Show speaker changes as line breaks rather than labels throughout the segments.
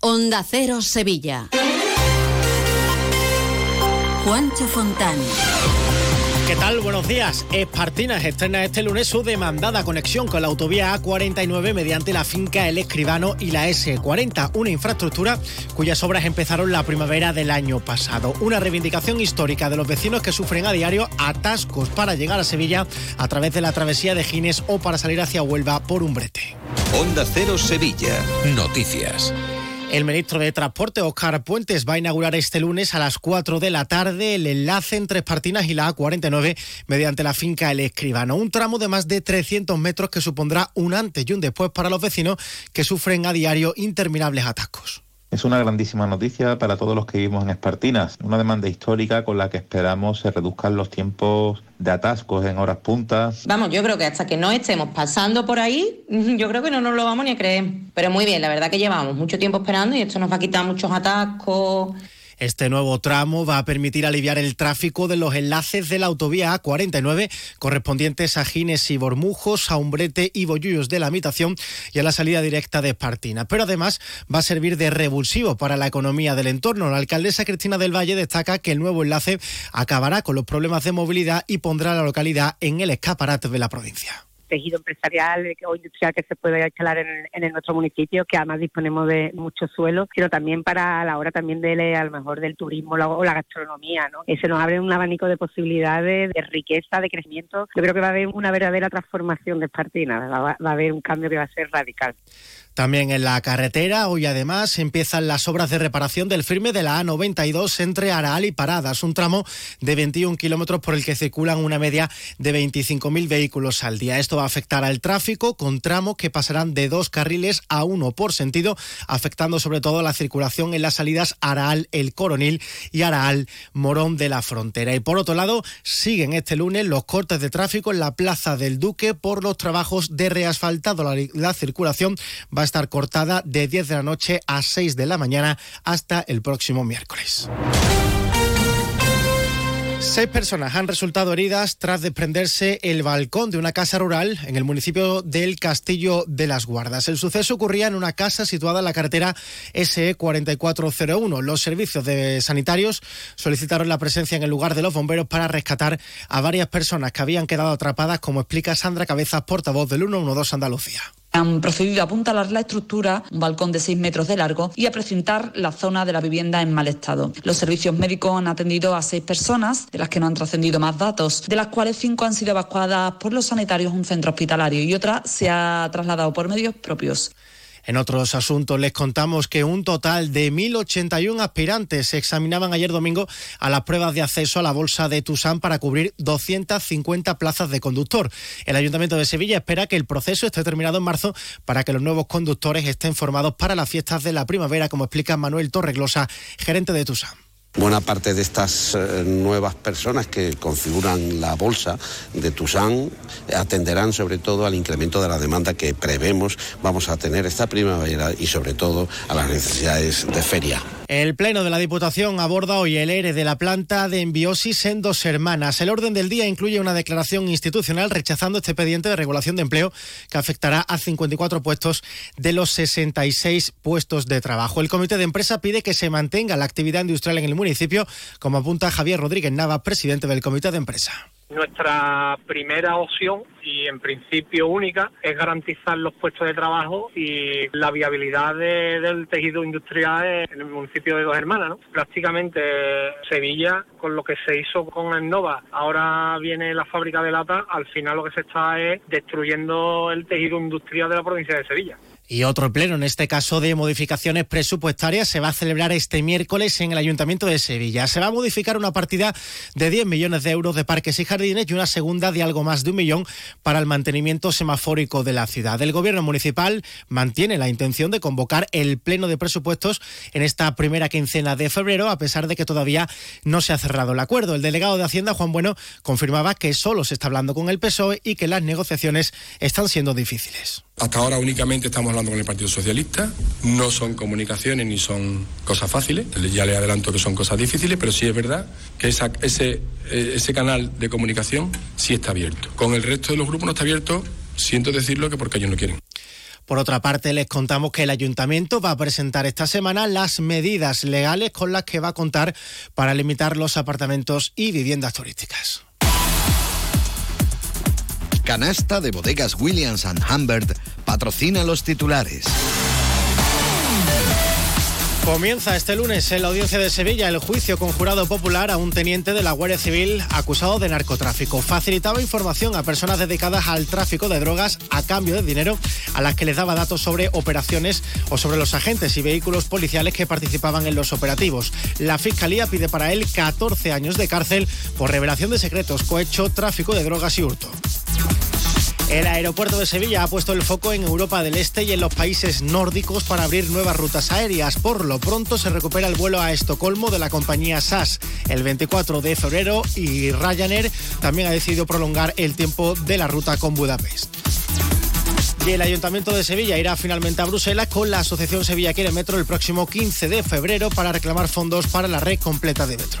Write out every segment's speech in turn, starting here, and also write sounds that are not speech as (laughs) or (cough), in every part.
Onda Cero Sevilla. Juancho Fontán.
¿Qué tal? Buenos días. Espartinas estrena este lunes su demandada conexión con la autovía A49 mediante la finca El Escribano y la S40, una infraestructura cuyas obras empezaron la primavera del año pasado. Una reivindicación histórica de los vecinos que sufren a diario atascos para llegar a Sevilla a través de la travesía de Gines o para salir hacia Huelva por un brete.
Onda Cero Sevilla. Noticias.
El ministro de Transporte, Óscar Puentes, va a inaugurar este lunes a las 4 de la tarde el enlace entre Espartinas y la A49 mediante la finca El Escribano. Un tramo de más de 300 metros que supondrá un antes y un después para los vecinos que sufren a diario interminables atascos.
Es una grandísima noticia para todos los que vivimos en Espartinas, una demanda histórica con la que esperamos se reduzcan los tiempos de atascos en horas puntas.
Vamos, yo creo que hasta que no estemos pasando por ahí, (laughs) yo creo que no nos lo vamos ni a creer. Pero muy bien, la verdad que llevamos mucho tiempo esperando y esto nos va a quitar muchos atascos.
Este nuevo tramo va a permitir aliviar el tráfico de los enlaces de la autovía A49 correspondientes a Gines y Bormujos, a Umbrete y Bollullos de la Habitación y a la salida directa de Espartina. Pero además va a servir de revulsivo para la economía del entorno. La alcaldesa Cristina del Valle destaca que el nuevo enlace acabará con los problemas de movilidad y pondrá a la localidad en el escaparate de la provincia
tejido empresarial o industrial que se puede instalar en, en, nuestro municipio, que además disponemos de mucho suelo, pero también para la hora también de a lo mejor del turismo o la gastronomía, ¿no? se nos abre un abanico de posibilidades, de riqueza, de crecimiento. Yo creo que va a haber una verdadera transformación de Espartina, va a haber un cambio que va a ser radical.
También en la carretera, hoy además empiezan las obras de reparación del firme de la A92 entre Araal y Paradas, un tramo de 21 kilómetros por el que circulan una media de 25.000 vehículos al día. Esto va a afectar al tráfico con tramos que pasarán de dos carriles a uno por sentido, afectando sobre todo la circulación en las salidas Araal El Coronil y Araal Morón de la Frontera. Y por otro lado, siguen este lunes los cortes de tráfico en la Plaza del Duque por los trabajos de reasfaltado. La, la circulación va a estar cortada de 10 de la noche a 6 de la mañana hasta el próximo miércoles. Seis personas han resultado heridas tras desprenderse el balcón de una casa rural en el municipio del Castillo de las Guardas. El suceso ocurría en una casa situada en la carretera SE 4401. Los servicios de sanitarios solicitaron la presencia en el lugar de los bomberos para rescatar a varias personas que habían quedado atrapadas, como explica Sandra Cabezas, portavoz del 112 Andalucía.
Han procedido a apuntalar la estructura, un balcón de 6 metros de largo, y a precintar la zona de la vivienda en mal estado. Los servicios médicos han atendido a seis personas, de las que no han trascendido más datos, de las cuales cinco han sido evacuadas por los sanitarios a un centro hospitalario y otra se ha trasladado por medios propios.
En otros asuntos les contamos que un total de 1.081 aspirantes se examinaban ayer domingo a las pruebas de acceso a la bolsa de Tusán para cubrir 250 plazas de conductor. El Ayuntamiento de Sevilla espera que el proceso esté terminado en marzo para que los nuevos conductores estén formados para las fiestas de la primavera, como explica Manuel Torreglosa, gerente de Tusán.
Buena parte de estas eh, nuevas personas que configuran la bolsa de Tusán atenderán sobre todo al incremento de la demanda que prevemos vamos a tener esta primavera y sobre todo a las necesidades de feria.
El Pleno de la Diputación aborda hoy el ERE de la planta de embiosis en dos hermanas. El orden del día incluye una declaración institucional rechazando este expediente de regulación de empleo que afectará a 54 puestos de los 66 puestos de trabajo. El comité de empresa pide que se mantenga la actividad industrial en el municipio, como apunta Javier Rodríguez Nava, presidente del comité de empresa.
Nuestra primera opción y en principio única es garantizar los puestos de trabajo y la viabilidad del tejido industrial en el municipio de Dos Hermanas. ¿no? Prácticamente Sevilla, con lo que se hizo con Innova, ahora viene la fábrica de lata, al final lo que se está es destruyendo el tejido industrial de la provincia de Sevilla.
Y otro pleno, en este caso de modificaciones presupuestarias, se va a celebrar este miércoles en el Ayuntamiento de Sevilla. Se va a modificar una partida de 10 millones de euros de parques y jardines y una segunda de algo más de un millón para el mantenimiento semafórico de la ciudad. El Gobierno municipal mantiene la intención de convocar el pleno de presupuestos en esta primera quincena de febrero, a pesar de que todavía no se ha cerrado el acuerdo. El delegado de Hacienda, Juan Bueno, confirmaba que solo se está hablando con el PSOE y que las negociaciones están siendo difíciles.
Hasta ahora únicamente estamos con el Partido Socialista. No son comunicaciones ni son cosas fáciles. Ya le adelanto que son cosas difíciles, pero sí es verdad que ese, eh, ese canal de comunicación sí está abierto. Con el resto de los grupos no está abierto, siento decirlo que porque ellos no quieren.
Por otra parte, les contamos que el ayuntamiento va a presentar esta semana las medidas legales con las que va a contar para limitar los apartamentos y viviendas turísticas.
Canasta de bodegas Williams ⁇ Humbert patrocina los titulares.
Comienza este lunes en la audiencia de Sevilla el juicio con jurado popular a un teniente de la Guardia Civil acusado de narcotráfico. Facilitaba información a personas dedicadas al tráfico de drogas a cambio de dinero a las que les daba datos sobre operaciones o sobre los agentes y vehículos policiales que participaban en los operativos. La Fiscalía pide para él 14 años de cárcel por revelación de secretos, cohecho, tráfico de drogas y hurto. El aeropuerto de Sevilla ha puesto el foco en Europa del Este y en los países nórdicos para abrir nuevas rutas aéreas. Por lo pronto se recupera el vuelo a Estocolmo de la compañía SAS el 24 de febrero y Ryanair también ha decidido prolongar el tiempo de la ruta con Budapest. Y el Ayuntamiento de Sevilla irá finalmente a Bruselas con la Asociación Sevilla Quiere Metro el próximo 15 de febrero para reclamar fondos para la red completa de metro.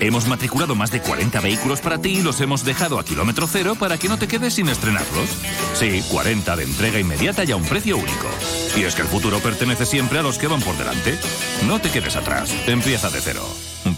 Hemos matriculado más de 40 vehículos para ti y los hemos dejado a kilómetro cero para que no te quedes sin estrenarlos. Sí, 40 de entrega inmediata y a un precio único. Y es que el futuro pertenece siempre a los que van por delante. No te quedes atrás. Empieza de cero.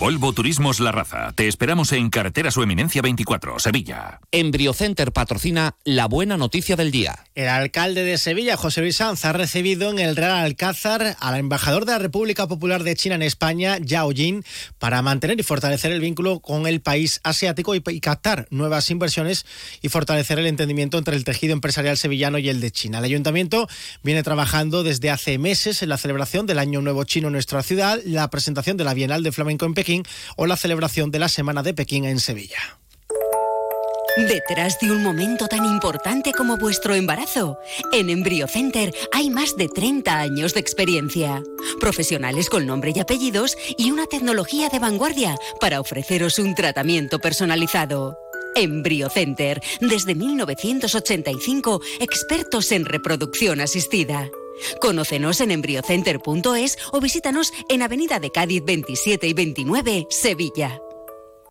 Volvo Turismos La Raza. Te esperamos en Carretera Su Eminencia 24, Sevilla.
Embriocenter patrocina la buena noticia del día.
El alcalde de Sevilla, José Luis Sanz, ha recibido en el Real Alcázar al embajador de la República Popular de China en España, Yao Jin, para mantener y fortalecer el vínculo con el país asiático y, y captar nuevas inversiones y fortalecer el entendimiento entre el tejido empresarial sevillano y el de China. El ayuntamiento viene trabajando desde hace meses en la celebración del Año Nuevo Chino en nuestra ciudad, la presentación de la Bienal de Flamenco en Pekín o la celebración de la Semana de Pekín en Sevilla.
Detrás de un momento tan importante como vuestro embarazo, en EmbryoCenter hay más de 30 años de experiencia. Profesionales con nombre y apellidos y una tecnología de vanguardia para ofreceros un tratamiento personalizado. EmbryoCenter, desde 1985, expertos en reproducción asistida. Conócenos en embryocenter.es o visítanos en Avenida de Cádiz 27 y 29, Sevilla.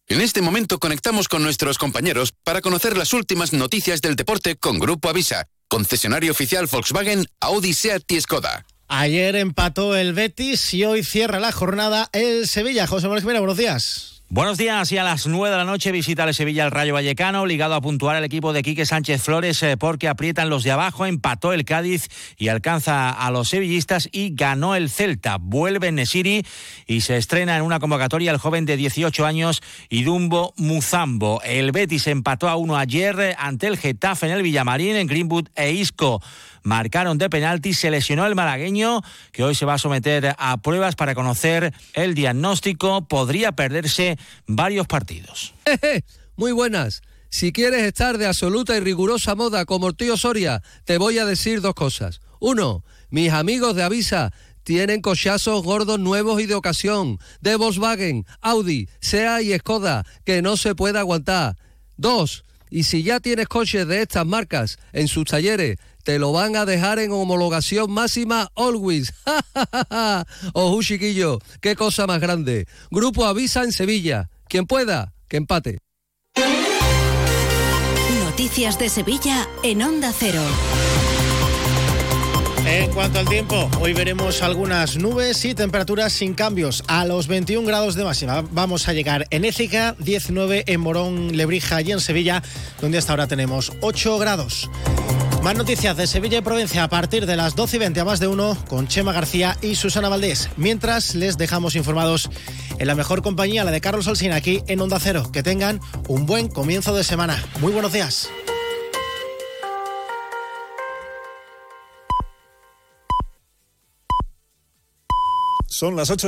En este momento conectamos con nuestros compañeros para conocer las últimas noticias del deporte con Grupo Avisa, concesionario oficial Volkswagen, Audi, Seat y Skoda.
Ayer empató el Betis y hoy cierra la jornada el Sevilla. José Manuel Jiménez, buenos días.
Buenos días y a las 9 de la noche visita el Sevilla el Rayo Vallecano, ligado a puntuar el equipo de Quique Sánchez Flores eh, porque aprietan los de abajo, empató el Cádiz y alcanza a los sevillistas y ganó el Celta. Vuelve Nesiri y se estrena en una convocatoria el joven de 18 años Idumbo Muzambo. El Betis empató a uno ayer ante el Getafe en el Villamarín, en Greenwood e Isco marcaron de penalti. Se lesionó el malagueño, que hoy se va a someter a pruebas para conocer el diagnóstico. Podría perderse varios partidos. (laughs)
Muy buenas. Si quieres estar de absoluta y rigurosa moda como el tío Soria, te voy a decir dos cosas. Uno, mis amigos de Avisa tienen cochazos gordos nuevos y de ocasión, de Volkswagen, Audi, SEA y Skoda, que no se puede aguantar. Dos, y si ya tienes coches de estas marcas en sus talleres, te lo van a dejar en homologación máxima always. (laughs) Ojo, chiquillo, qué cosa más grande. Grupo Avisa en Sevilla. Quien pueda, que empate.
Noticias de Sevilla en Onda Cero.
En cuanto al tiempo, hoy veremos algunas nubes y temperaturas sin cambios. A los 21 grados de máxima vamos a llegar en Écija, 19 en Morón, Lebrija y en Sevilla, donde hasta ahora tenemos 8 grados. Más noticias de Sevilla y Provincia a partir de las 12 y 20 a más de uno con Chema García y Susana Valdés. Mientras les dejamos informados en la mejor compañía, la de Carlos Alsina, aquí en Onda Cero. Que tengan un buen comienzo de semana. Muy buenos días.
Son las ocho y